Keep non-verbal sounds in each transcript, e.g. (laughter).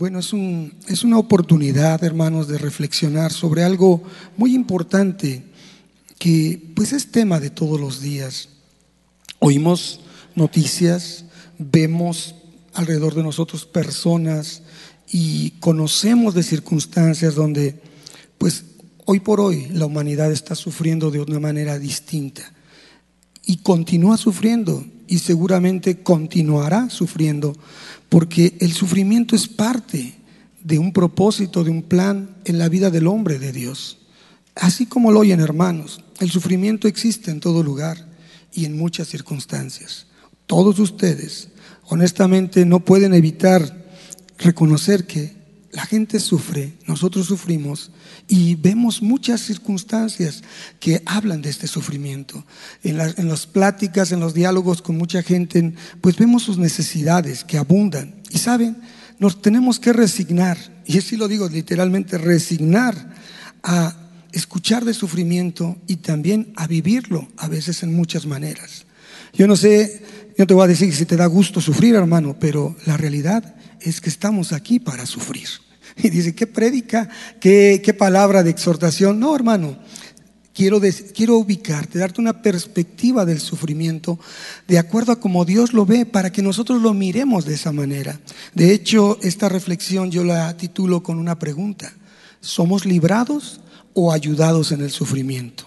Bueno, es, un, es una oportunidad, hermanos, de reflexionar sobre algo muy importante que pues es tema de todos los días. Oímos noticias, vemos alrededor de nosotros personas y conocemos de circunstancias donde pues hoy por hoy la humanidad está sufriendo de una manera distinta y continúa sufriendo y seguramente continuará sufriendo, porque el sufrimiento es parte de un propósito, de un plan en la vida del hombre de Dios. Así como lo oyen hermanos, el sufrimiento existe en todo lugar y en muchas circunstancias. Todos ustedes, honestamente, no pueden evitar reconocer que la gente sufre, nosotros sufrimos y vemos muchas circunstancias que hablan de este sufrimiento. En, las pláticas, en los diálogos con mucha gente, pues vemos sus necesidades que abundan. Y saben, nos tenemos que resignar, y así lo digo literalmente, resignar a escuchar de sufrimiento y también a vivirlo, a veces en muchas maneras. Yo no sé, yo te voy a decir si te da gusto sufrir, hermano, pero la realidad es que estamos aquí para sufrir. Y dice, ¿qué prédica? ¿Qué, palabra de exhortación? No, hermano, quiero, quiero ubicarte, darte una perspectiva del sufrimiento de acuerdo a como Dios lo ve, para que nosotros lo miremos de esa manera. De hecho, esta reflexión yo la titulo con una pregunta. ¿Somos librados o ayudados en el sufrimiento?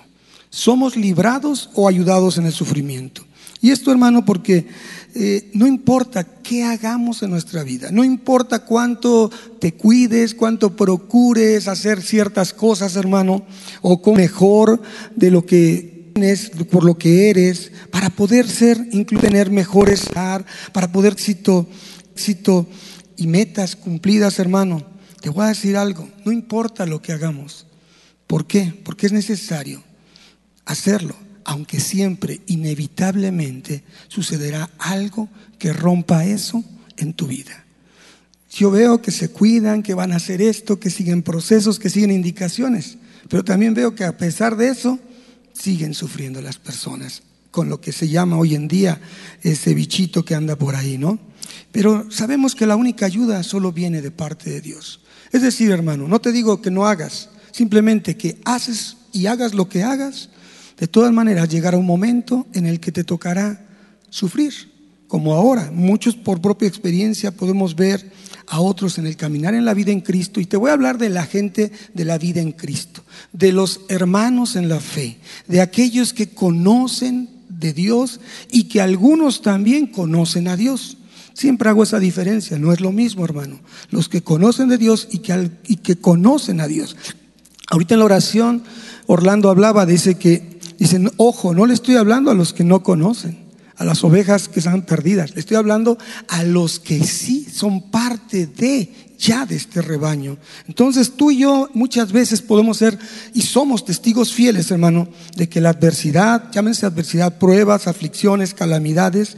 ¿Somos librados o ayudados en el sufrimiento? Y esto, hermano, porque eh, no importa qué hagamos en nuestra vida, no importa cuánto te cuides, cuánto procures hacer ciertas cosas, hermano, o con mejor de lo que tienes, por lo que eres, para poder ser, incluso tener mejores, para poder éxito, éxito y metas cumplidas, hermano. Te voy a decir algo, no importa lo que hagamos. ¿Por qué? Porque es necesario hacerlo aunque siempre, inevitablemente, sucederá algo que rompa eso en tu vida. Yo veo que se cuidan, que van a hacer esto, que siguen procesos, que siguen indicaciones, pero también veo que a pesar de eso, siguen sufriendo las personas con lo que se llama hoy en día ese bichito que anda por ahí, ¿no? Pero sabemos que la única ayuda solo viene de parte de Dios. Es decir, hermano, no te digo que no hagas, simplemente que haces y hagas lo que hagas, de todas maneras, llegará un momento en el que te tocará sufrir, como ahora. Muchos por propia experiencia podemos ver a otros en el caminar en la vida en Cristo. Y te voy a hablar de la gente de la vida en Cristo, de los hermanos en la fe, de aquellos que conocen de Dios y que algunos también conocen a Dios. Siempre hago esa diferencia, no es lo mismo, hermano. Los que conocen de Dios y que, y que conocen a Dios. Ahorita en la oración, Orlando hablaba, dice que Dicen, ojo, no le estoy hablando a los que no conocen, a las ovejas que están perdidas, le estoy hablando a los que sí son parte de ya de este rebaño. Entonces tú y yo muchas veces podemos ser y somos testigos fieles, hermano, de que la adversidad, llámense adversidad, pruebas, aflicciones, calamidades,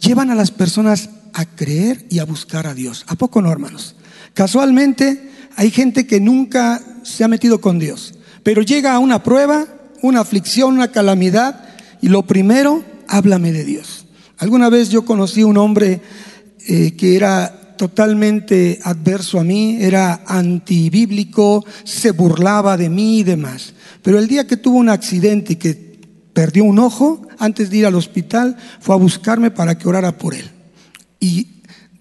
llevan a las personas a creer y a buscar a Dios. ¿A poco no, hermanos? Casualmente hay gente que nunca se ha metido con Dios, pero llega a una prueba una aflicción, una calamidad, y lo primero, háblame de Dios. Alguna vez yo conocí un hombre eh, que era totalmente adverso a mí, era antibíblico, se burlaba de mí y demás. Pero el día que tuvo un accidente y que perdió un ojo, antes de ir al hospital, fue a buscarme para que orara por él. Y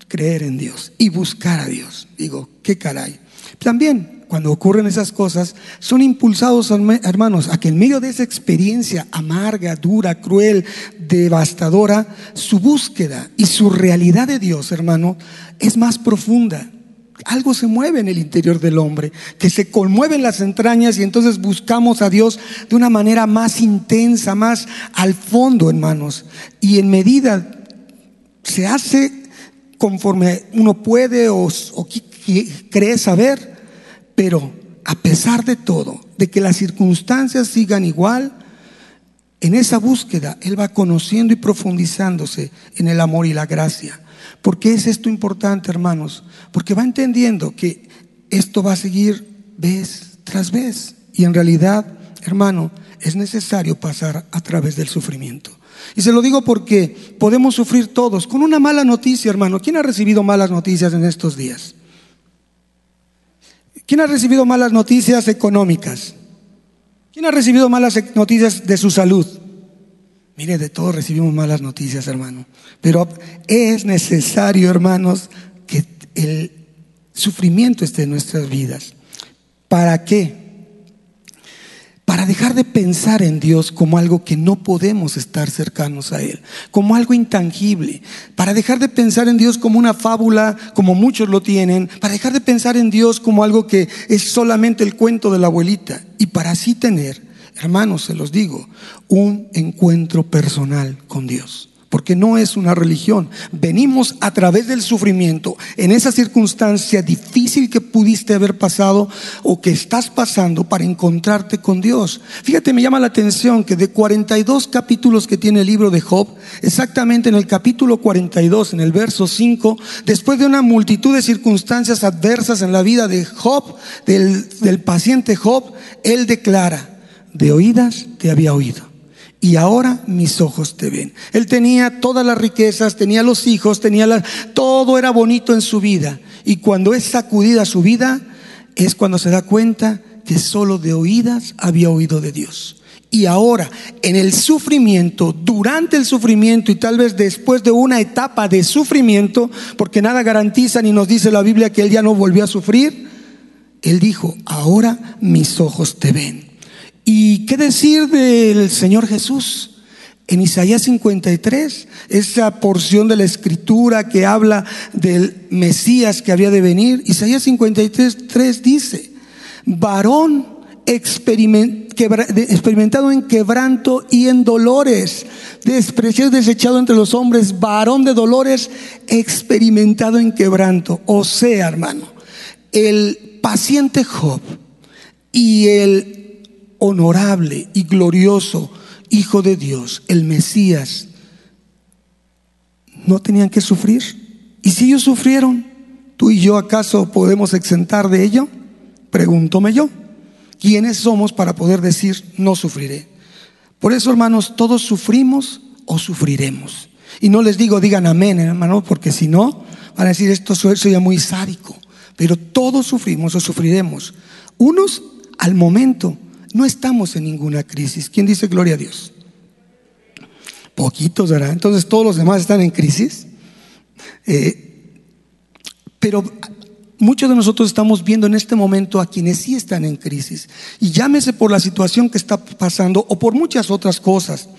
creer en Dios y buscar a Dios. Digo, qué caray. También cuando ocurren esas cosas, son impulsados, hermanos, a que en medio de esa experiencia amarga, dura, cruel, devastadora, su búsqueda y su realidad de Dios, hermano, es más profunda. Algo se mueve en el interior del hombre, que se conmueven las entrañas y entonces buscamos a Dios de una manera más intensa, más al fondo, hermanos. Y en medida se hace conforme uno puede o, cree saber, pero a pesar de todo, de que las circunstancias sigan igual, en esa búsqueda Él va conociendo y profundizándose en el amor y la gracia. ¿Por qué es esto importante, hermanos? Porque va entendiendo que esto va a seguir vez tras vez. Y en realidad, hermano, es necesario pasar a través del sufrimiento. Y se lo digo porque podemos sufrir todos con una mala noticia, hermano. ¿Quién ha recibido malas noticias en estos días? ¿Quién ha recibido malas noticias económicas? ¿Quién ha recibido malas noticias de su salud? Mire, de todos recibimos malas noticias, hermano. Pero es necesario, hermanos, que el sufrimiento esté en nuestras vidas. ¿Para qué? Para dejar de pensar en Dios como algo que no podemos estar cercanos a Él, como algo intangible, para dejar de pensar en Dios como una fábula, como muchos lo tienen, para dejar de pensar en Dios como algo que es solamente el cuento de la abuelita, y para así tener, hermanos, se los digo, un encuentro personal con Dios porque no es una religión. Venimos a través del sufrimiento, en esa circunstancia difícil que pudiste haber pasado o que estás pasando para encontrarte con Dios. Fíjate, me llama la atención que de 42 capítulos que tiene el libro de Job, exactamente en el capítulo 42, en el verso 5, después de una multitud de circunstancias adversas en la vida de Job, del, del paciente Job, él declara, de oídas te había oído y ahora mis ojos te ven. Él tenía todas las riquezas, tenía los hijos, tenía todo era bonito en su vida. Y cuando es sacudida su vida, es cuando se da cuenta que solo de oídas había oído de Dios. Y ahora, en el sufrimiento, durante el sufrimiento y tal vez después de una etapa de sufrimiento, porque nada garantiza ni nos dice la Biblia que él ya no volvió a sufrir, él dijo, ahora mis ojos te ven. ¿Y qué decir del Señor Jesús? En Isaías 53, esa porción de la escritura que habla del Mesías que había de venir, Isaías 53, 3 dice, varón experimentado en quebranto y en dolores, despreciado desechado entre los hombres, varón de dolores experimentado en quebranto. O sea, hermano, el paciente Job y el honorable y glorioso Hijo de Dios, el Mesías, no tenían que sufrir. ¿Y si ellos sufrieron, tú y yo acaso podemos exentar de ello? Pregúntome yo. ¿Quiénes somos para poder decir no sufriré? Por eso, hermanos, todos sufrimos o sufriremos. Y no les digo, digan amén, hermano, porque si no, van a decir esto soy muy sádico. Pero todos sufrimos o sufriremos. Unos al momento no estamos en ninguna crisis. ¿Quién dice gloria a Dios? Poquitos, ¿verdad? Entonces todos los demás están en crisis. Eh, pero muchos de nosotros estamos viendo en este momento a quienes sí están en crisis. Y llámese por la situación que está pasando o por muchas otras cosas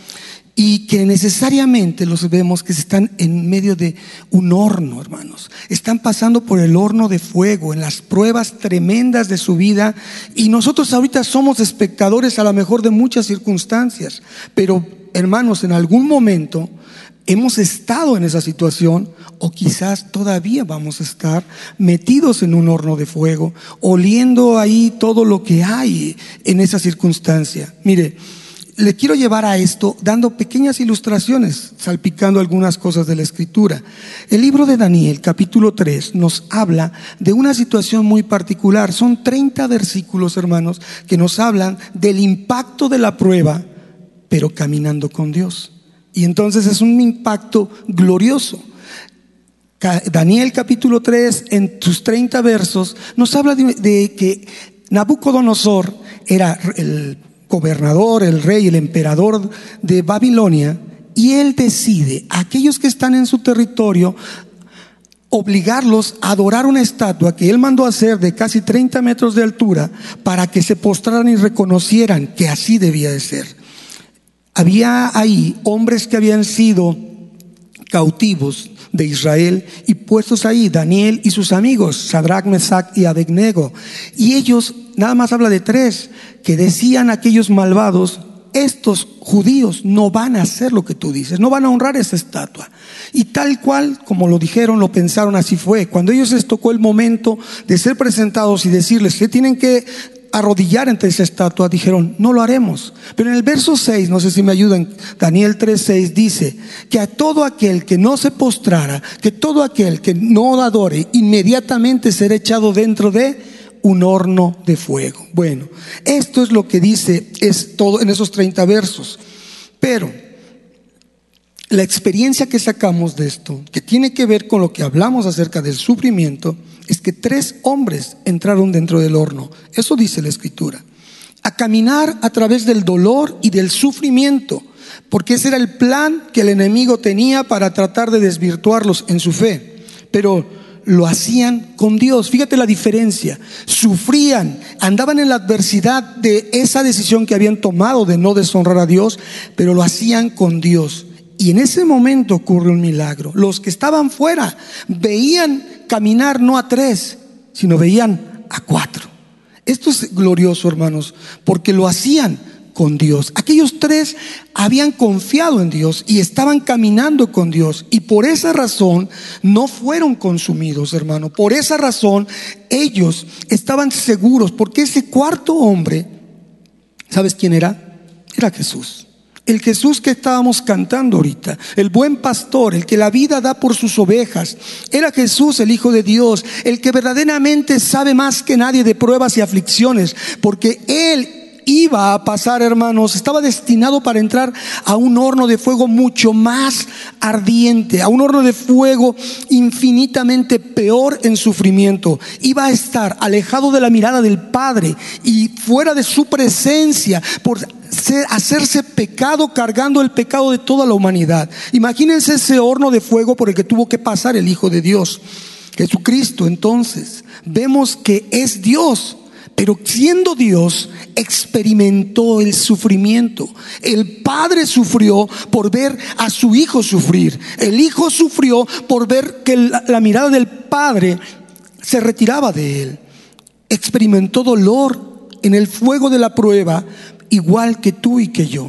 y que necesariamente los vemos que están en medio de un horno, hermanos. Están pasando por el horno de fuego, en las pruebas tremendas de su vida y nosotros ahorita somos espectadores a lo mejor de muchas circunstancias, pero hermanos, en algún momento hemos estado en esa situación o quizás todavía vamos a estar metidos en un horno de fuego, oliendo ahí todo lo que hay en esa circunstancia. Mire, le quiero llevar a esto dando pequeñas ilustraciones, salpicando algunas cosas de la escritura. El libro de Daniel, capítulo 3, nos habla de una situación muy particular. Son 30 versículos, hermanos, que nos hablan del impacto de la prueba, pero caminando con Dios. Y entonces es un impacto glorioso. Daniel capítulo 3, en sus 30 versos, nos habla de, de que Nabucodonosor era el gobernador, el rey, el emperador de Babilonia, y él decide a aquellos que están en su territorio obligarlos a adorar una estatua que él mandó hacer de casi 30 metros de altura para que se postraran y reconocieran que así debía de ser. Había ahí hombres que habían sido cautivos de Israel y puestos ahí Daniel y sus amigos, Sadrach, Mesach y Abednego. Y ellos, nada más habla de tres, que decían aquellos malvados, estos judíos no van a hacer lo que tú dices, no van a honrar esa estatua. Y tal cual, como lo dijeron, lo pensaron, así fue. Cuando ellos les tocó el momento de ser presentados y decirles que tienen que arrodillar ante esa estatua, dijeron, no lo haremos. Pero en el verso 6, no sé si me ayudan, Daniel 3:6 dice que a todo aquel que no se postrara, que todo aquel que no adore, inmediatamente será echado dentro de un horno de fuego. Bueno, esto es lo que dice es todo en esos 30 versos. Pero la experiencia que sacamos de esto, que tiene que ver con lo que hablamos acerca del sufrimiento, es que tres hombres entraron dentro del horno. Eso dice la escritura. A caminar a través del dolor y del sufrimiento, porque ese era el plan que el enemigo tenía para tratar de desvirtuarlos en su fe. Pero lo hacían con Dios. Fíjate la diferencia. Sufrían, andaban en la adversidad de esa decisión que habían tomado de no deshonrar a Dios, pero lo hacían con Dios. Y en ese momento ocurre un milagro. Los que estaban fuera veían caminar no a tres, sino veían a cuatro. Esto es glorioso, hermanos, porque lo hacían con Dios. Aquellos tres habían confiado en Dios y estaban caminando con Dios. Y por esa razón no fueron consumidos, hermano. Por esa razón ellos estaban seguros, porque ese cuarto hombre, ¿sabes quién era? Era Jesús. El Jesús que estábamos cantando ahorita, el buen pastor, el que la vida da por sus ovejas, era Jesús el Hijo de Dios, el que verdaderamente sabe más que nadie de pruebas y aflicciones, porque Él iba a pasar, hermanos, estaba destinado para entrar a un horno de fuego mucho más ardiente, a un horno de fuego infinitamente peor en sufrimiento. Iba a estar alejado de la mirada del Padre y fuera de su presencia por hacerse pecado cargando el pecado de toda la humanidad. Imagínense ese horno de fuego por el que tuvo que pasar el Hijo de Dios. Jesucristo entonces vemos que es Dios pero siendo Dios, experimentó el sufrimiento. El Padre sufrió por ver a su Hijo sufrir. El Hijo sufrió por ver que la, mirada del Padre se retiraba de él. Experimentó dolor en el fuego de la prueba, igual que tú y que yo.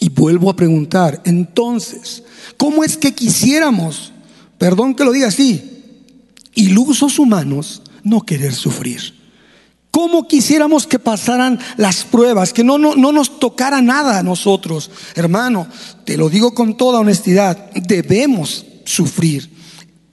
Y vuelvo a preguntar, entonces, ¿cómo es que quisiéramos, perdón que lo diga así, ilusos humanos, no querer sufrir? ¿Cómo quisiéramos que pasaran las pruebas, que no, no, no, nos tocara nada a nosotros? Hermano, te lo digo con toda honestidad, debemos sufrir.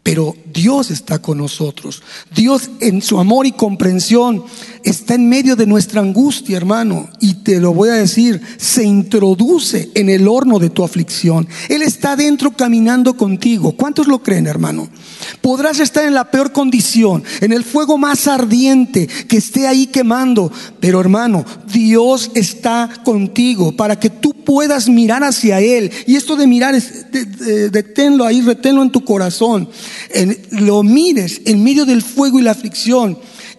Pero Dios está con nosotros. Dios en su amor y comprensión está en medio de nuestra angustia, hermano. Y te lo voy a decir, se introduce en el horno de tu aflicción. Él está dentro caminando contigo. ¿Cuántos lo creen, hermano? Podrás estar en la peor condición, en el fuego más ardiente que esté ahí quemando. Pero hermano, Dios está contigo para que tú puedas mirar hacia Él. Y esto de mirar es, deténlo ahí, reténlo en tu corazón. Lo mires en medio del fuego y la aflicción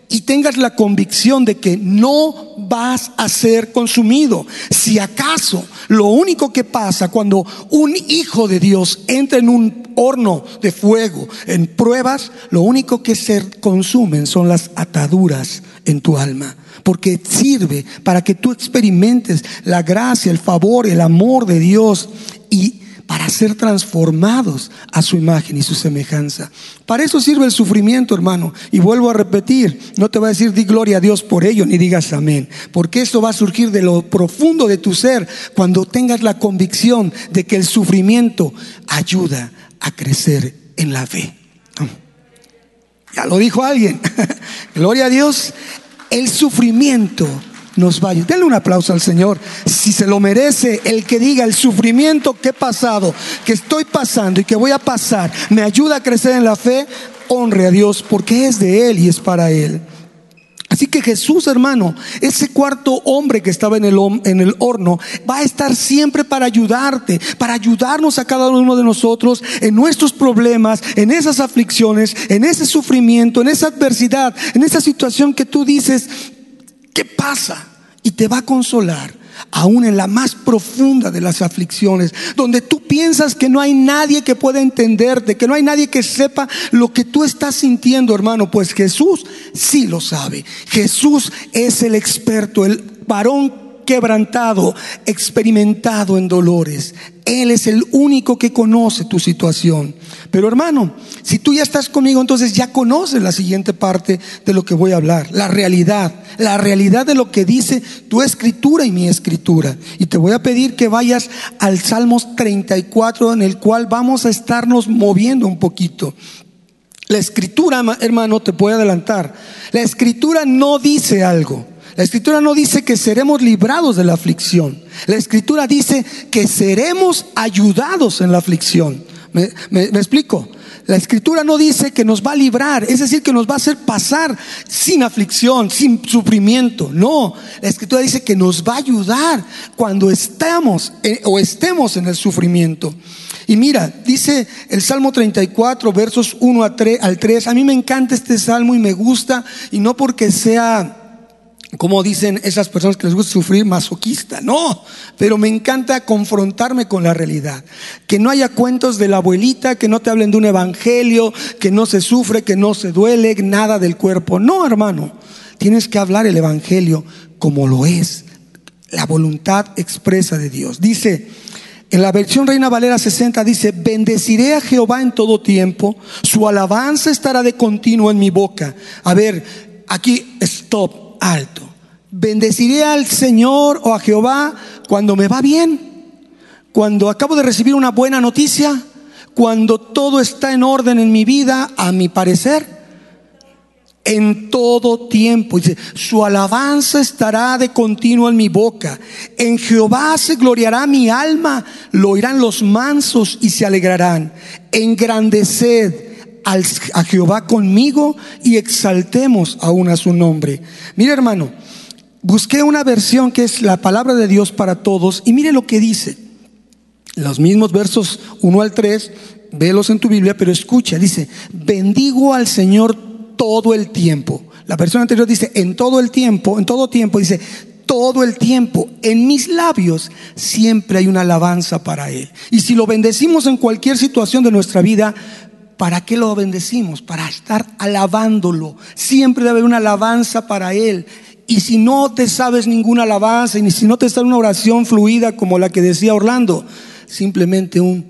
y tengas la convicción de que no vas a ser consumido. Si acaso lo único que pasa cuando un hijo de Dios entra en un horno de fuego, en pruebas, lo único que se consumen son las ataduras en tu alma. Porque sirve para que tú experimentes la gracia, el favor, el amor de Dios y para ser transformados a su imagen y su semejanza. Para eso sirve el sufrimiento, hermano. Y vuelvo a repetir, no te va a decir di gloria a Dios por ello, ni digas amén, porque esto va a surgir de lo profundo de tu ser cuando tengas la convicción de que el sufrimiento ayuda a crecer en la fe. Ya lo dijo alguien. (laughs) gloria a Dios. El sufrimiento nos vaya. Denle un aplauso al Señor. Si se lo merece, el que diga el sufrimiento que he pasado, que estoy pasando y que voy a pasar, me ayuda a crecer en la fe, honre a Dios porque es de Él y es para Él. Así que Jesús, hermano, ese cuarto hombre que estaba en el, en el, horno, va a estar siempre para ayudarte, para ayudarnos a cada uno de nosotros en nuestros problemas, en esas aflicciones, en ese sufrimiento, en esa adversidad, en esa situación que tú dices, ¿Qué pasa? Y te va a consolar, aún en la más profunda de las aflicciones, donde tú piensas que no hay nadie que pueda entenderte, que no hay nadie que sepa lo que tú estás sintiendo, hermano. Pues Jesús sí lo sabe. Jesús es el experto, el varón quebrantado, experimentado en dolores. Él es el único que conoce tu situación. Pero hermano, si tú ya estás conmigo, entonces ya conoces la siguiente parte de lo que voy a hablar, la realidad, la realidad de lo que dice tu escritura y mi escritura. Y te voy a pedir que vayas al Salmos 34 en el cual vamos a estarnos moviendo un poquito. La escritura, hermano, te puede adelantar. La escritura no dice algo. La escritura no dice que seremos librados de la aflicción. La escritura dice que seremos ayudados en la aflicción. ¿Me, me explico? La escritura no dice que nos va a librar, es decir, que nos va a hacer pasar sin aflicción, sin sufrimiento. No, la escritura dice que nos va a ayudar cuando estamos o estemos en el sufrimiento. Y mira, dice el Salmo 34, versos 1 a 3, al 3. A mí me encanta este salmo y me gusta, y no porque sea como dicen esas personas que les gusta sufrir, masoquista. No, pero me encanta confrontarme con la realidad. Que no haya cuentos de la abuelita, que no te hablen de un evangelio, que no se sufre, que no se duele, nada del cuerpo. No, hermano, tienes que hablar el evangelio como lo es, la voluntad expresa de Dios. Dice, en la versión Reina Valera 60 dice, bendeciré a Jehová en todo tiempo, su alabanza estará de continuo en mi boca. A ver, aquí, stop alto. Bendeciré al Señor o a Jehová cuando me va bien, cuando acabo de recibir una buena noticia, cuando todo está en orden en mi vida, a mi parecer. En todo tiempo. Su alabanza estará de continuo en mi boca. En Jehová se gloriará mi alma. Lo oirán los mansos y se alegrarán. Engrandeced a Jehová conmigo y exaltemos aún a su nombre. Mire hermano, busqué una versión que es la palabra de Dios para todos y mire lo que dice. Los mismos versos 1 al 3, velos en tu Biblia, pero escucha, dice, bendigo al Señor todo el tiempo. La versión anterior dice, en todo el tiempo, en todo tiempo, dice, todo el tiempo. En mis labios siempre hay una alabanza para Él. Y si lo bendecimos en cualquier situación de nuestra vida, ¿Para qué lo bendecimos? Para estar alabándolo. Siempre debe haber una alabanza para Él. Y si no te sabes ninguna alabanza, y si no te sale una oración fluida como la que decía Orlando, simplemente un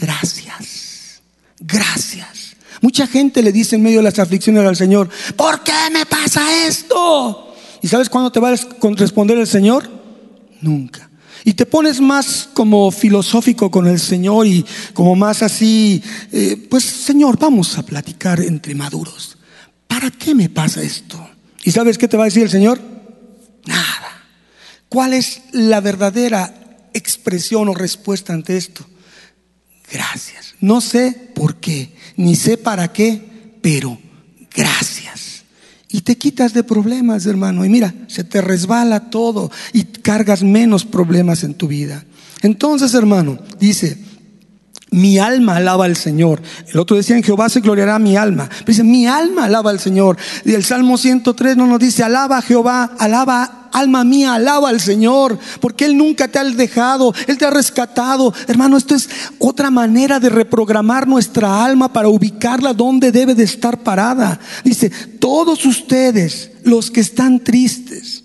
gracias. Gracias. Mucha gente le dice en medio de las aflicciones al Señor, ¿por qué me pasa esto? ¿Y sabes cuándo te va a responder el Señor? Nunca y te pones más como filosófico con el Señor y como más así, eh, pues Señor, vamos a platicar entre maduros. ¿Para qué me pasa esto? ¿Y sabes qué te va a decir el Señor? Nada. ¿Cuál es la verdadera expresión o respuesta ante esto? Gracias. No sé por qué, ni sé para qué, pero gracias. Y te quitas de problemas, hermano. Y mira, se te resbala todo y cargas menos problemas en tu vida. Entonces, hermano, dice, mi alma alaba al Señor. El otro decía, en Jehová se gloriará mi alma. dice, mi alma alaba al Señor. Y el Salmo 103 no nos dice, alaba Jehová, alaba, alma mía, alaba al Señor. Porque Él nunca te ha dejado, Él te ha rescatado. Hermano, esto es otra manera de reprogramar nuestra alma para ubicarla donde debe de estar parada. Dice, todos ustedes, los que están tristes,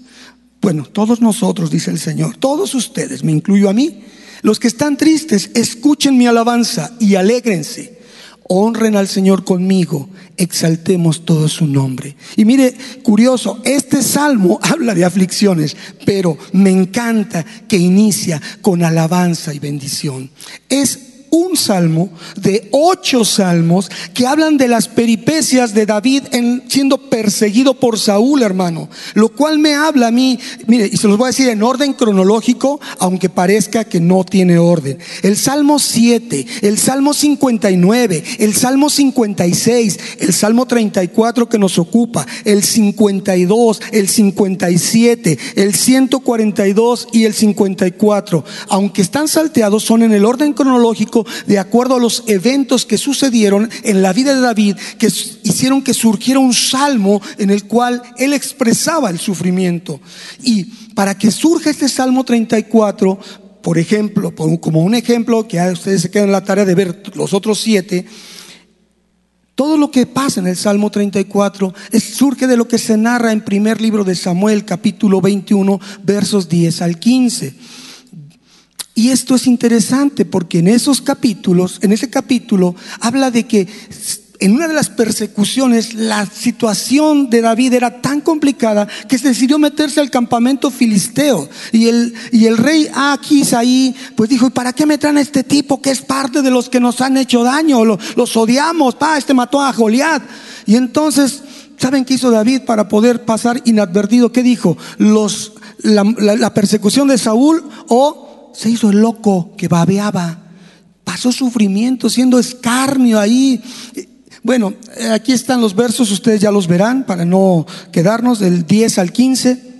bueno, todos nosotros, dice el Señor, todos ustedes, me incluyo a mí, los que están tristes, escuchen mi alabanza y alégrense. Honren al Señor conmigo, exaltemos todo su nombre. Y mire, curioso, este salmo (laughs) habla de aflicciones, pero me encanta que inicia con alabanza y bendición. Es un salmo de ocho salmos que hablan de las peripecias de David en, siendo perseguido por Saúl, hermano. Lo cual me habla a mí, mire, y se los voy a decir en orden cronológico, aunque parezca que no tiene orden. El Salmo 7, el Salmo 59, el Salmo 56, el Salmo 34 que nos ocupa, el 52, el 57, el 142 y el 54. Aunque están salteados, son en el orden cronológico de acuerdo a los eventos que sucedieron en la vida de David, que hicieron que surgiera un salmo en el cual él expresaba el sufrimiento. Y para que surja este Salmo 34, por ejemplo, como un ejemplo, que ustedes se quedan en la tarea de ver los otros siete, todo lo que pasa en el Salmo 34 surge de lo que se narra en primer libro de Samuel, capítulo 21, versos 10 al 15. Y esto es interesante porque en esos capítulos, en ese capítulo, habla de que en una de las persecuciones la situación de David era tan complicada que se decidió meterse al campamento filisteo. Y el, y el rey Aquis ahí, pues dijo, ¿y para qué me traen a este tipo que es parte de los que nos han hecho daño? Los, los odiamos, pa, este mató a Goliat. Y entonces ¿Saben qué hizo David para poder pasar inadvertido? ¿Qué dijo? Los, la, persecución de Saúl o se hizo el loco que babeaba. Pasó sufrimiento, siendo escarnio ahí. Bueno, aquí están los versos, ustedes ya los verán para no quedarnos del 10 al 15.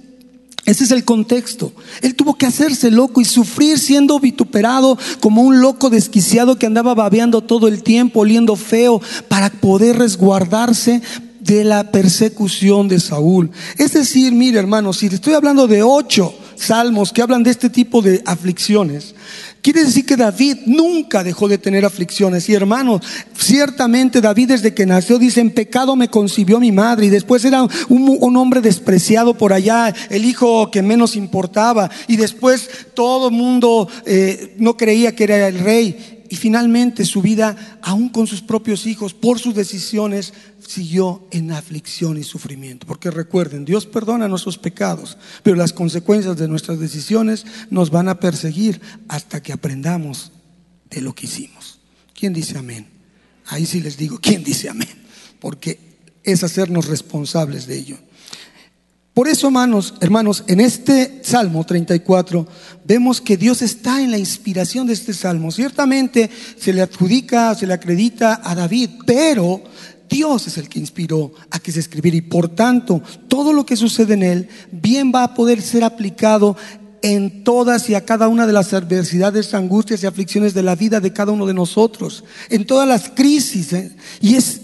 Ese es el contexto. Él tuvo que hacerse loco y sufrir siendo vituperado como un loco desquiciado que andaba babeando todo el tiempo, oliendo feo, para poder resguardarse de la persecución de Saúl. Es decir, mire hermano, si estoy hablando de ocho salmos que hablan de este tipo de aflicciones, Quiere decir que David nunca dejó de tener aflicciones. Y hermanos, ciertamente David desde que nació dice, en pecado me concibió mi madre. Y después era un, hombre despreciado por allá, el hijo que menos importaba. Y después todo el mundo eh, no creía que era el rey. Y finalmente su vida, aún con sus propios hijos, por sus decisiones, siguió en aflicción y sufrimiento. Porque recuerden, Dios perdona nuestros pecados, pero las consecuencias de nuestras decisiones nos van a perseguir hasta que aprendamos de lo que hicimos. ¿Quién dice amén? Ahí sí les digo, ¿quién dice amén? Porque es hacernos responsables de ello. Por eso, hermanos, hermanos, en este Salmo 34 vemos que Dios está en la inspiración de este salmo. Ciertamente se le adjudica, se le acredita a David, pero Dios es el que inspiró a que se escribiera y por tanto todo lo que sucede en él bien va a poder ser aplicado en todas y a cada una de las adversidades, angustias y aflicciones de la vida de cada uno de nosotros, en todas las crisis. ¿eh? Y es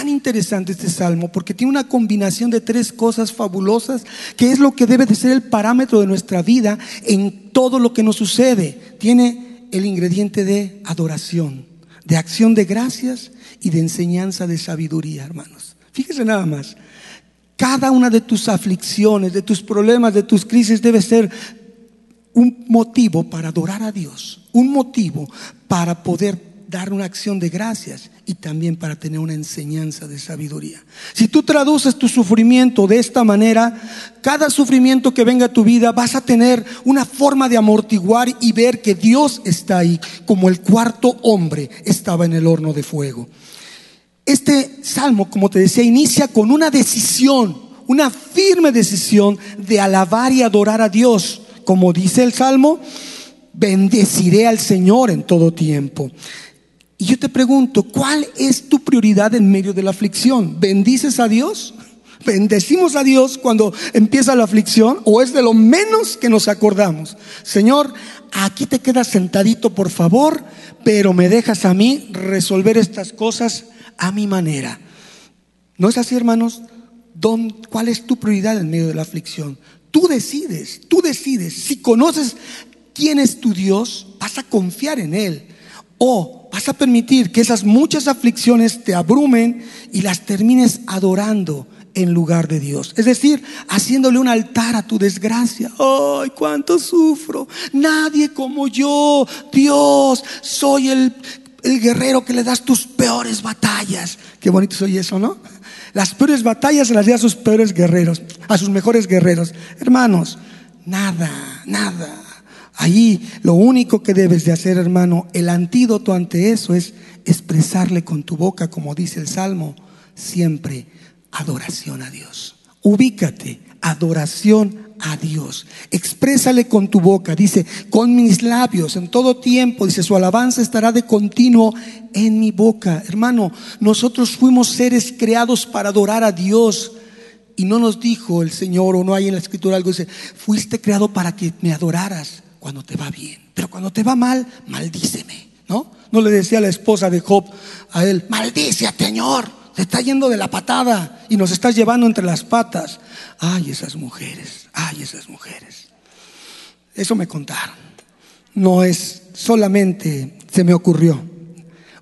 tan interesante este salmo porque tiene una combinación de tres cosas fabulosas que es lo que debe de ser el parámetro de nuestra vida en todo lo que nos sucede. Tiene el ingrediente de adoración, de acción de gracias y de enseñanza de sabiduría, hermanos. Fíjese nada más. Cada una de tus aflicciones, de tus problemas, de tus crisis debe ser un motivo para adorar a Dios, un motivo para poder dar una acción de gracias y también para tener una enseñanza de sabiduría. Si tú traduces tu sufrimiento de esta manera, cada sufrimiento que venga a tu vida vas a tener una forma de amortiguar y ver que Dios está ahí, como el cuarto hombre estaba en el horno de fuego. Este salmo, como te decía, inicia con una decisión, una firme decisión de alabar y adorar a Dios. Como dice el salmo, bendeciré al Señor en todo tiempo. Y yo te pregunto, ¿cuál es tu prioridad en medio de la aflicción? ¿Bendices a Dios? ¿Bendecimos a Dios cuando empieza la aflicción o es de lo menos que nos acordamos? Señor, aquí te quedas sentadito, por favor, pero me dejas a mí resolver estas cosas a mi manera. ¿No es así, hermanos? ¿Cuál es tu prioridad en medio de la aflicción? Tú decides, tú decides. Si conoces quién es tu Dios, vas a confiar en Él. O vas a permitir que esas muchas aflicciones te abrumen y las termines adorando en lugar de Dios. Es decir, haciéndole un altar a tu desgracia. ¡Ay, cuánto sufro! Nadie como yo. Dios, soy el el guerrero que le das tus peores batallas. Qué bonito soy eso, ¿no? Las peores batallas se las da a sus peores guerreros, a sus mejores guerreros. Hermanos, nada, nada. Ahí lo único que debes de hacer, hermano, el antídoto ante eso es expresarle con tu boca, como dice el Salmo, siempre adoración a Dios. Ubícate, adoración a Dios. Exprésale con tu boca, dice, con mis labios, en todo tiempo, dice, su alabanza estará de continuo en mi boca. Hermano, nosotros fuimos seres creados para adorar a Dios. Y no nos dijo el Señor, o no hay en la escritura algo, dice, fuiste creado para que me adoraras cuando te va bien. Pero cuando te va mal, maldíceme, ¿no? No le decía la esposa de Job a él, maldice a Señor te está yendo de la patada y nos estás llevando entre las patas. Ay, esas mujeres, ay, esas mujeres. Eso me contaron. No es solamente se me ocurrió.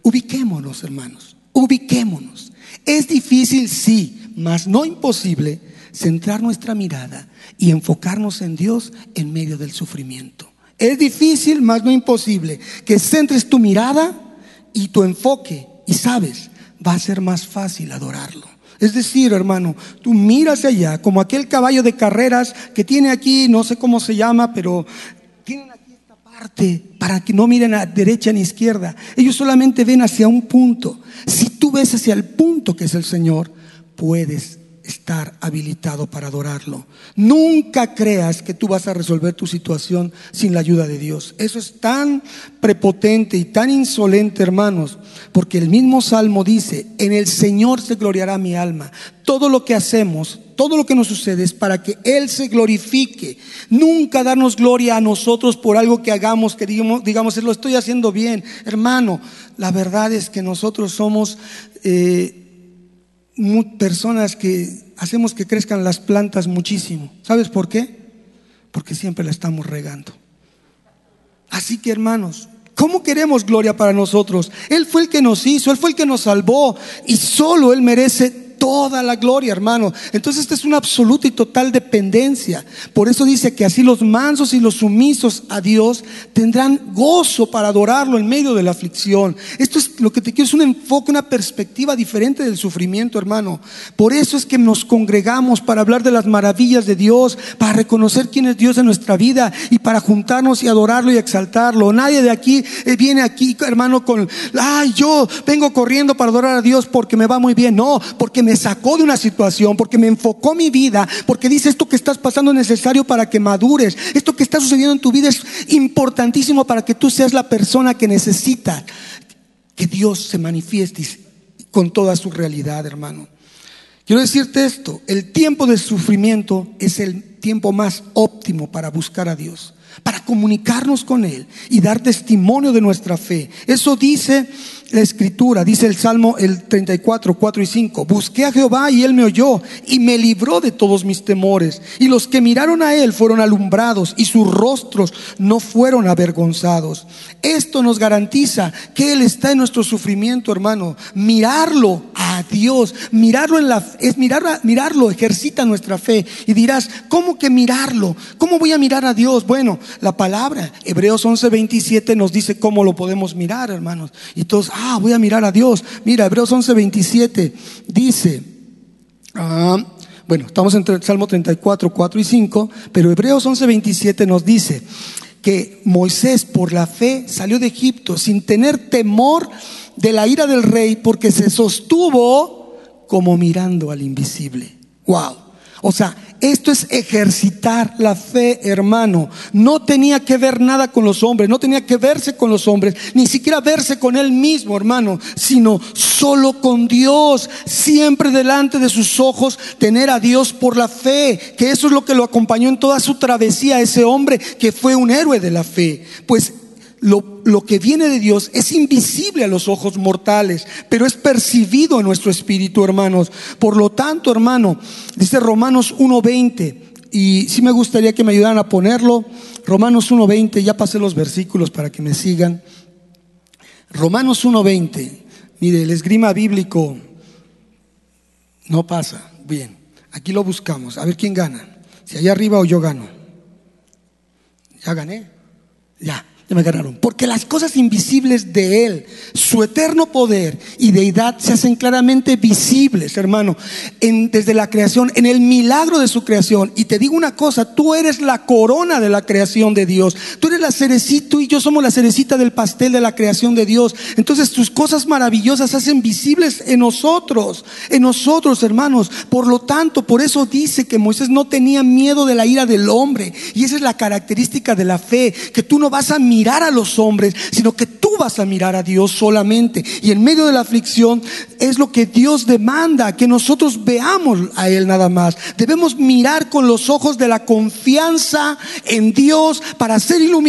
Ubiquémonos, hermanos, ubiquémonos. Es difícil, sí, mas no imposible centrar nuestra mirada y enfocarnos en Dios en medio del sufrimiento. Es difícil, mas no imposible, que centres tu mirada y tu enfoque y sabes va a ser más fácil adorarlo. Es decir, hermano, tú miras allá como aquel caballo de carreras que tiene aquí, no sé cómo se llama, pero tienen aquí esta parte para que no miren a derecha ni izquierda. Ellos solamente ven hacia un punto. Si tú ves hacia el punto que es el Señor, puedes estar habilitado para adorarlo. Nunca creas que tú vas a resolver tu situación sin la ayuda de Dios. Eso es tan prepotente y tan insolente, hermanos, porque el mismo Salmo dice, en el Señor se gloriará mi alma. Todo lo que hacemos, todo lo que nos sucede es para que Él se glorifique. Nunca darnos gloria a nosotros por algo que hagamos, que digamos, digamos lo estoy haciendo bien. Hermano, la verdad es que nosotros somos... Eh, personas que hacemos que crezcan las plantas muchísimo. ¿Sabes por qué? Porque siempre la estamos regando. Así que hermanos, ¿cómo queremos gloria para nosotros? Él fue el que nos hizo, Él fue el que nos salvó y solo Él merece toda la gloria, hermano. Entonces esta es una absoluta y total dependencia. Por eso dice que así los mansos y los sumisos a Dios tendrán gozo para adorarlo en medio de la aflicción. Esto es lo que te quiero, es un enfoque, una perspectiva diferente del sufrimiento, hermano. Por eso es que nos congregamos para hablar de las maravillas de Dios, para reconocer quién es Dios en nuestra vida y para juntarnos y adorarlo y exaltarlo. Nadie de aquí eh, viene aquí, hermano, con, ay, yo vengo corriendo para adorar a Dios porque me va muy bien. No, porque me sacó de una situación, porque me enfocó mi vida, porque dice esto que estás pasando es necesario para que madures, esto que está sucediendo en tu vida es importantísimo para que tú seas la persona que necesita que Dios se manifieste con toda su realidad, hermano. Quiero decirte esto, el tiempo de sufrimiento es el tiempo más óptimo para buscar a Dios para comunicarnos con Él y dar testimonio de nuestra fe. Eso dice la escritura, dice el Salmo el 34, 4 y 5. Busqué a Jehová y Él me oyó y me libró de todos mis temores. Y los que miraron a Él fueron alumbrados y sus rostros no fueron avergonzados. Esto nos garantiza que Él está en nuestro sufrimiento, hermano. Mirarlo a Dios, mirarlo en la, es mirar, mirarlo ejercita nuestra fe. Y dirás, ¿cómo que mirarlo? ¿Cómo voy a mirar a Dios? Bueno, la palabra, Hebreos 11, 27 nos dice cómo lo podemos mirar, hermanos. Y todos, ah, voy a mirar a Dios. Mira, Hebreos 11, 27 dice, ah, bueno, estamos entre el Salmo 34, 4 y 5, pero Hebreos 11, 27 nos dice que Moisés por la fe salió de Egipto sin tener temor de la ira del rey porque se sostuvo como mirando al invisible. Wow. O sea, esto es ejercitar la fe, hermano. No tenía que ver nada con los hombres, no tenía que verse con los hombres, ni siquiera verse con él mismo, hermano, sino solo con Dios, siempre delante de sus ojos, tener a Dios por la fe, que eso es lo que lo acompañó en toda su travesía, ese hombre que fue un héroe de la fe. Pues lo, que viene de Dios es invisible a los ojos mortales, pero es percibido en nuestro espíritu, hermanos. Por lo tanto, hermano, dice Romanos 1.20, y si me gustaría que me ayudaran a ponerlo, Romanos 1.20, ya pasé los versículos para que me sigan. Romanos 1.20, mire, el esgrima bíblico no pasa. Bien, aquí lo buscamos, a ver quién gana, si allá arriba o yo gano. ¿Ya gané? Ya ya me ganaron. Porque las cosas invisibles de Él, su eterno poder y deidad se hacen claramente visibles, hermano, en, desde la creación, en el milagro de su creación. Y te digo una cosa, tú eres la corona de la creación de Dios. Eres la cerecita, y yo somos la cerecita del pastel de la creación de Dios. Entonces tus cosas maravillosas se hacen visibles en nosotros, en nosotros, hermanos. Por lo tanto, por eso dice que Moisés no tenía miedo de la ira del hombre. Y esa es la característica de la fe, que tú no vas a mirar a los hombres, sino que tú vas a mirar a Dios solamente. Y en medio de la aflicción es lo que Dios demanda, que nosotros veamos a Él nada más. Debemos mirar con los ojos de la confianza en Dios para ser iluminados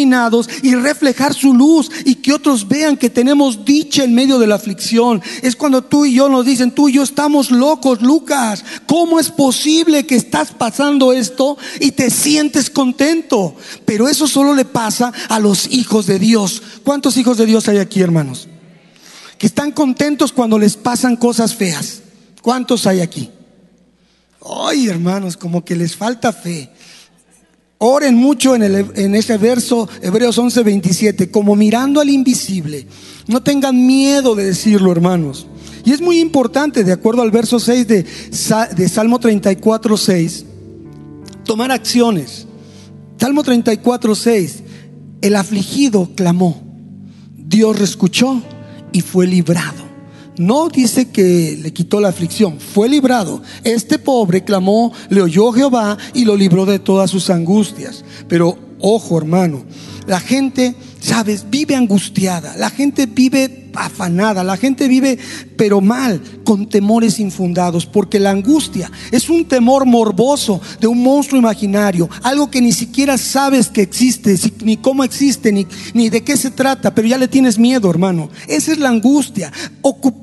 y reflejar su luz y que otros vean que tenemos dicha en medio de la aflicción. Es cuando tú y yo nos dicen, tú y yo estamos locos, Lucas. ¿Cómo es posible que estás pasando esto y te sientes contento? Pero eso solo le pasa a los hijos de Dios. ¿Cuántos hijos de Dios hay aquí, hermanos? Que están contentos cuando les pasan cosas feas. ¿Cuántos hay aquí? Ay, hermanos, como que les falta fe. Oren mucho en, el, en ese verso, Hebreos 11, 27, como mirando al invisible. No tengan miedo de decirlo, hermanos. Y es muy importante, de acuerdo al verso 6 de, de Salmo 34, 6, tomar acciones. Salmo 34, 6. El afligido clamó, Dios escuchó y fue librado. No dice que le quitó la aflicción, fue librado. Este pobre clamó, le oyó Jehová y lo libró de todas sus angustias. Pero ojo hermano, la gente, sabes, vive angustiada, la gente vive afanada, la gente vive pero mal, con temores infundados, porque la angustia es un temor morboso de un monstruo imaginario, algo que ni siquiera sabes que existe, ni cómo existe, ni, ni de qué se trata, pero ya le tienes miedo, hermano. Esa es la angustia,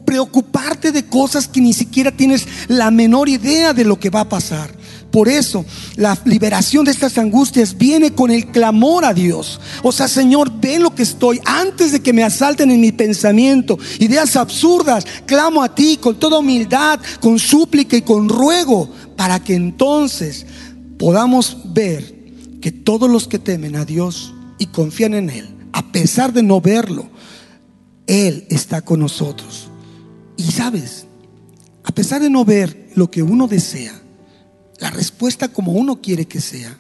preocuparte de cosas que ni siquiera tienes la menor idea de lo que va a pasar. Por eso la liberación de estas angustias viene con el clamor a Dios. O sea, Señor, ven lo que estoy. Antes de que me asalten en mi pensamiento, ideas absurdas, clamo a ti con toda humildad, con súplica y con ruego, para que entonces podamos ver que todos los que temen a Dios y confían en Él, a pesar de no verlo, Él está con nosotros. Y sabes, a pesar de no ver lo que uno desea, la respuesta como uno quiere que sea.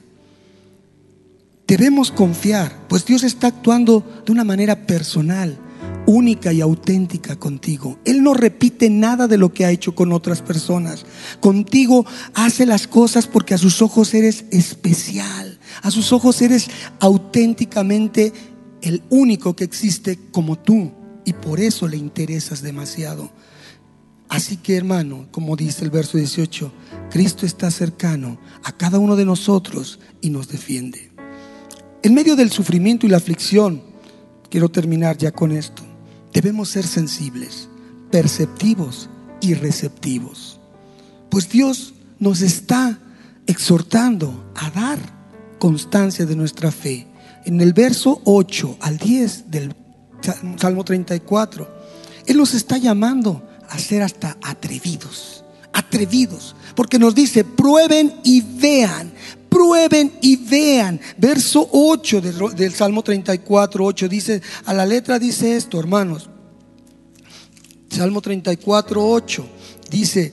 Debemos confiar, pues Dios está actuando de una manera personal, única y auténtica contigo. Él no repite nada de lo que ha hecho con otras personas. Contigo hace las cosas porque a sus ojos eres especial. A sus ojos eres auténticamente el único que existe como tú. Y por eso le interesas demasiado. Así que hermano, como dice el verso 18, Cristo está cercano a cada uno de nosotros y nos defiende. En medio del sufrimiento y la aflicción, quiero terminar ya con esto, debemos ser sensibles, perceptivos y receptivos. Pues Dios nos está exhortando a dar constancia de nuestra fe. En el verso 8 al 10 del Salmo 34, Él nos está llamando a ser hasta atrevidos, atrevidos, porque nos dice, prueben y vean, prueben y vean. Verso 8 del, Salmo 34, 8 dice, a la letra dice esto, hermanos. Salmo 34, 8 dice,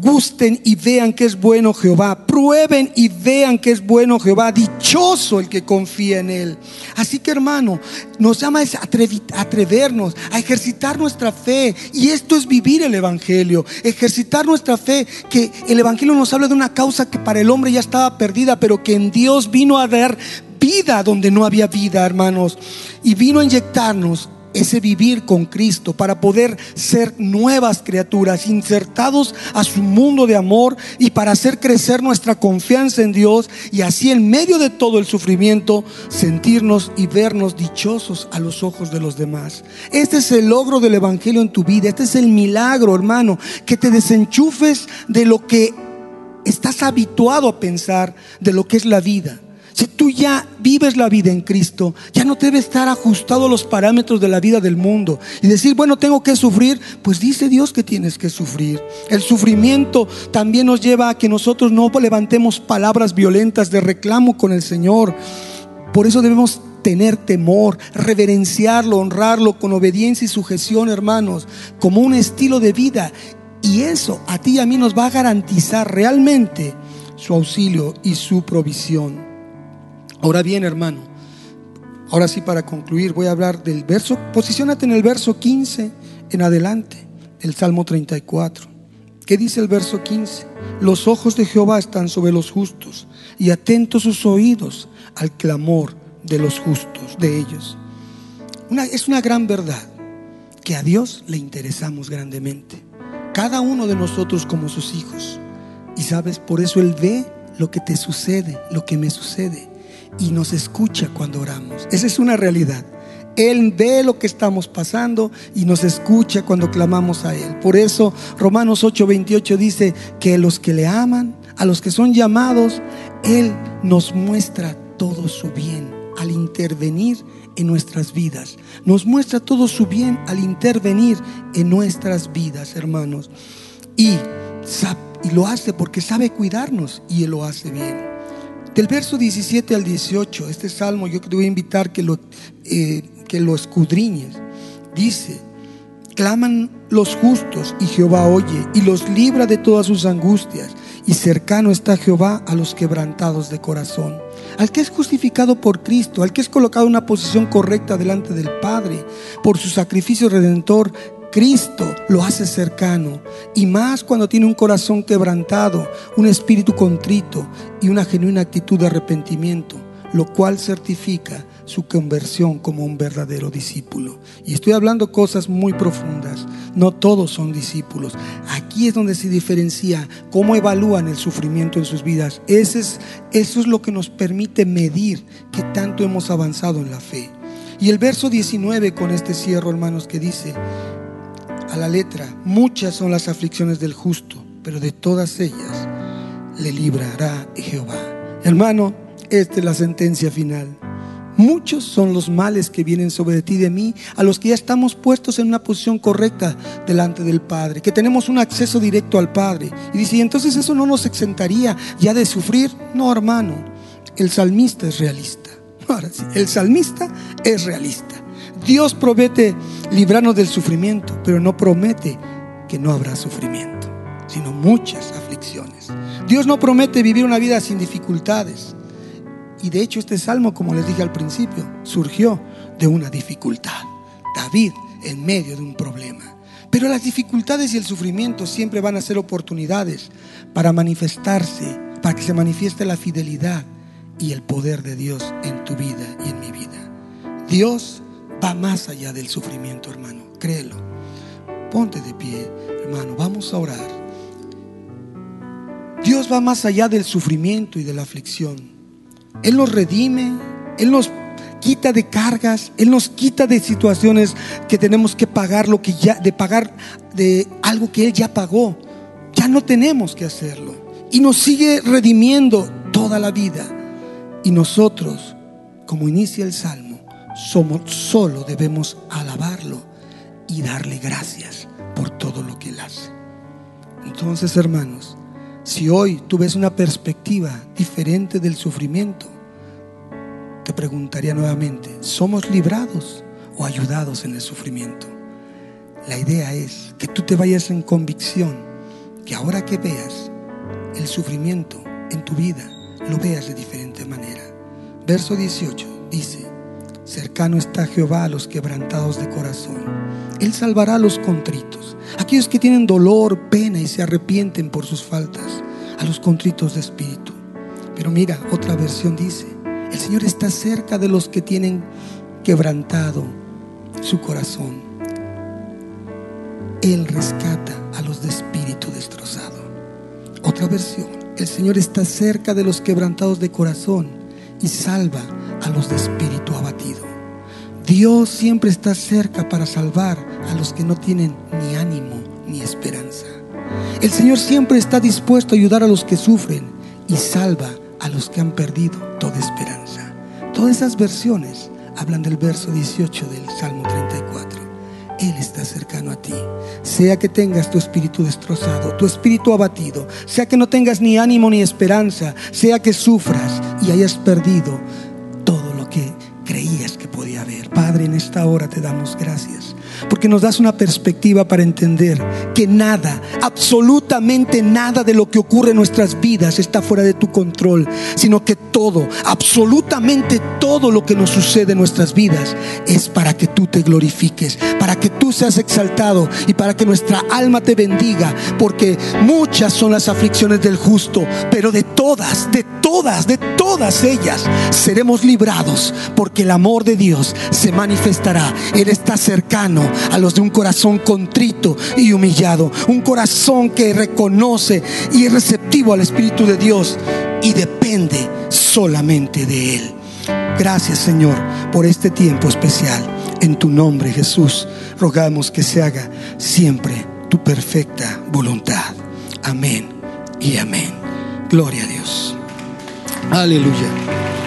gusten y vean que es bueno Jehová, prueben y vean que es bueno Jehová, dichoso el que confía en él. Así que hermano, nos llama a atrevernos, a ejercitar nuestra fe, y esto es vivir el Evangelio, ejercitar nuestra fe, que el Evangelio nos habla de una causa que para el hombre ya estaba perdida, pero que en Dios vino a dar vida donde no había vida, hermanos, y vino a inyectarnos ese vivir con Cristo para poder ser nuevas criaturas, insertados a su mundo de amor y para hacer crecer nuestra confianza en Dios y así en medio de todo el sufrimiento sentirnos y vernos dichosos a los ojos de los demás. Este es el logro del Evangelio en tu vida, este es el milagro, hermano, que te desenchufes de lo que estás habituado a pensar, de lo que es la vida si tú ya vives la vida en Cristo, ya no debe estar ajustado a los parámetros de la vida del mundo y decir, bueno, tengo que sufrir, pues dice Dios que tienes que sufrir. El sufrimiento también nos lleva a que nosotros no levantemos palabras violentas de reclamo con el Señor. Por eso debemos tener temor, reverenciarlo, honrarlo con obediencia y sujeción, hermanos, como un estilo de vida. Y eso a ti y a mí nos va a garantizar realmente su auxilio y su provisión. Ahora bien, hermano, ahora sí para concluir voy a hablar del verso, posicionate en el verso 15 en adelante, el Salmo 34. ¿Qué dice el verso 15? Los ojos de Jehová están sobre los justos y atentos sus oídos al clamor de los justos, de ellos. es una gran verdad que a Dios le interesamos grandemente. Cada uno de nosotros como sus hijos. Y sabes, por eso Él ve lo que te sucede, lo que me sucede y nos escucha cuando oramos. Esa es una realidad. Él ve lo que estamos pasando y nos escucha cuando clamamos a Él. Por eso Romanos 8:28 dice que los que le aman, a los que son llamados, Él nos muestra todo su bien al intervenir en nuestras vidas. Nos muestra todo su bien al intervenir en nuestras vidas, hermanos. Y, y lo hace porque sabe cuidarnos y Él lo hace bien. Del verso 17 al 18, este salmo yo te voy a invitar que lo, eh, que lo escudriñes. Dice, claman los justos y Jehová oye y los libra de todas sus angustias. Y cercano está Jehová a los quebrantados de corazón. Al que es justificado por Cristo, al que es colocado en una posición correcta delante del Padre, por su sacrificio redentor, Cristo lo hace cercano y más cuando tiene un corazón quebrantado, un espíritu contrito y una genuina actitud de arrepentimiento, lo cual certifica su conversión como un verdadero discípulo. Y estoy hablando cosas muy profundas. No todos son discípulos. Aquí es donde se diferencia cómo evalúan el sufrimiento en sus vidas. Ese es, eso es lo que nos permite medir que tanto hemos avanzado en la fe. Y el verso 19 con este cierro, hermanos, que dice, a la letra, muchas son las aflicciones del justo, pero de todas ellas le librará Jehová. Hermano, esta es la sentencia final. Muchos son los males que vienen sobre ti de mí, a los que ya estamos puestos en una posición correcta delante del Padre, que tenemos un acceso directo al Padre. Y dice, ¿y entonces eso no nos exentaría ya de sufrir? No, hermano, el salmista es realista. Ahora sí, el salmista es realista. Dios promete librarnos del sufrimiento, pero no promete que no habrá sufrimiento, sino muchas aflicciones. Dios no promete vivir una vida sin dificultades. Y de hecho este salmo, como les dije al principio, surgió de una dificultad. David en medio de un problema. Pero las dificultades y el sufrimiento siempre van a ser oportunidades para manifestarse, para que se manifieste la fidelidad y el poder de Dios en tu vida y en mi vida. Dios va más allá del sufrimiento, hermano. Créelo. Ponte de pie, hermano. Vamos a orar. Dios va más allá del sufrimiento y de la aflicción. Él nos redime, Él nos quita de cargas, Él nos quita de situaciones que tenemos que pagar lo que ya, de pagar de algo que Él ya pagó. Ya no tenemos que hacerlo. Y nos sigue redimiendo toda la vida. Y nosotros, como inicia el Salmo, somos, solo debemos alabarlo y darle gracias por todo lo que Él hace. Entonces, hermanos, si hoy tú ves una perspectiva diferente del sufrimiento, te preguntaría nuevamente, ¿somos librados o ayudados en el sufrimiento? La idea es que tú te vayas en convicción, que ahora que veas el sufrimiento en tu vida, lo veas de diferente manera. Verso 18 dice, Cercano está Jehová a los quebrantados de corazón. Él salvará a los contritos, aquellos que tienen dolor, pena y se arrepienten por sus faltas, a los contritos de espíritu. Pero mira, otra versión dice, el Señor está cerca de los que tienen quebrantado su corazón. Él rescata a los de espíritu destrozado. Otra versión, el Señor está cerca de los quebrantados de corazón y salva a los de espíritu abatido. Dios siempre está cerca para salvar a los que no tienen ni ánimo ni esperanza. El Señor siempre está dispuesto a ayudar a los que sufren y salva a los que han perdido toda esperanza. Todas esas versiones hablan del verso 18 del Salmo 34. Él está cercano a ti. Sea que tengas tu espíritu destrozado, tu espíritu abatido, sea que no tengas ni ánimo ni esperanza, sea que sufras y hayas perdido Padre, en esta hora te damos gracias porque nos das una perspectiva para entender que nada, absolutamente nada de lo que ocurre en nuestras vidas está fuera de tu control, sino que todo, absolutamente todo lo que nos sucede en nuestras vidas es para que tú te glorifiques, para que tú seas exaltado y para que nuestra alma te bendiga, porque muchas son las aflicciones del justo, pero de todas, de todas, de todas ellas seremos librados, porque el amor de Dios se manifestará. Él está cercano a los de un corazón contrito y humillado, un corazón que reconoce y es receptivo al Espíritu de Dios y depende solamente de Él. Gracias Señor por este tiempo especial. En tu nombre Jesús rogamos que se haga siempre tu perfecta voluntad. Amén y amén. Gloria a Dios. Aleluya.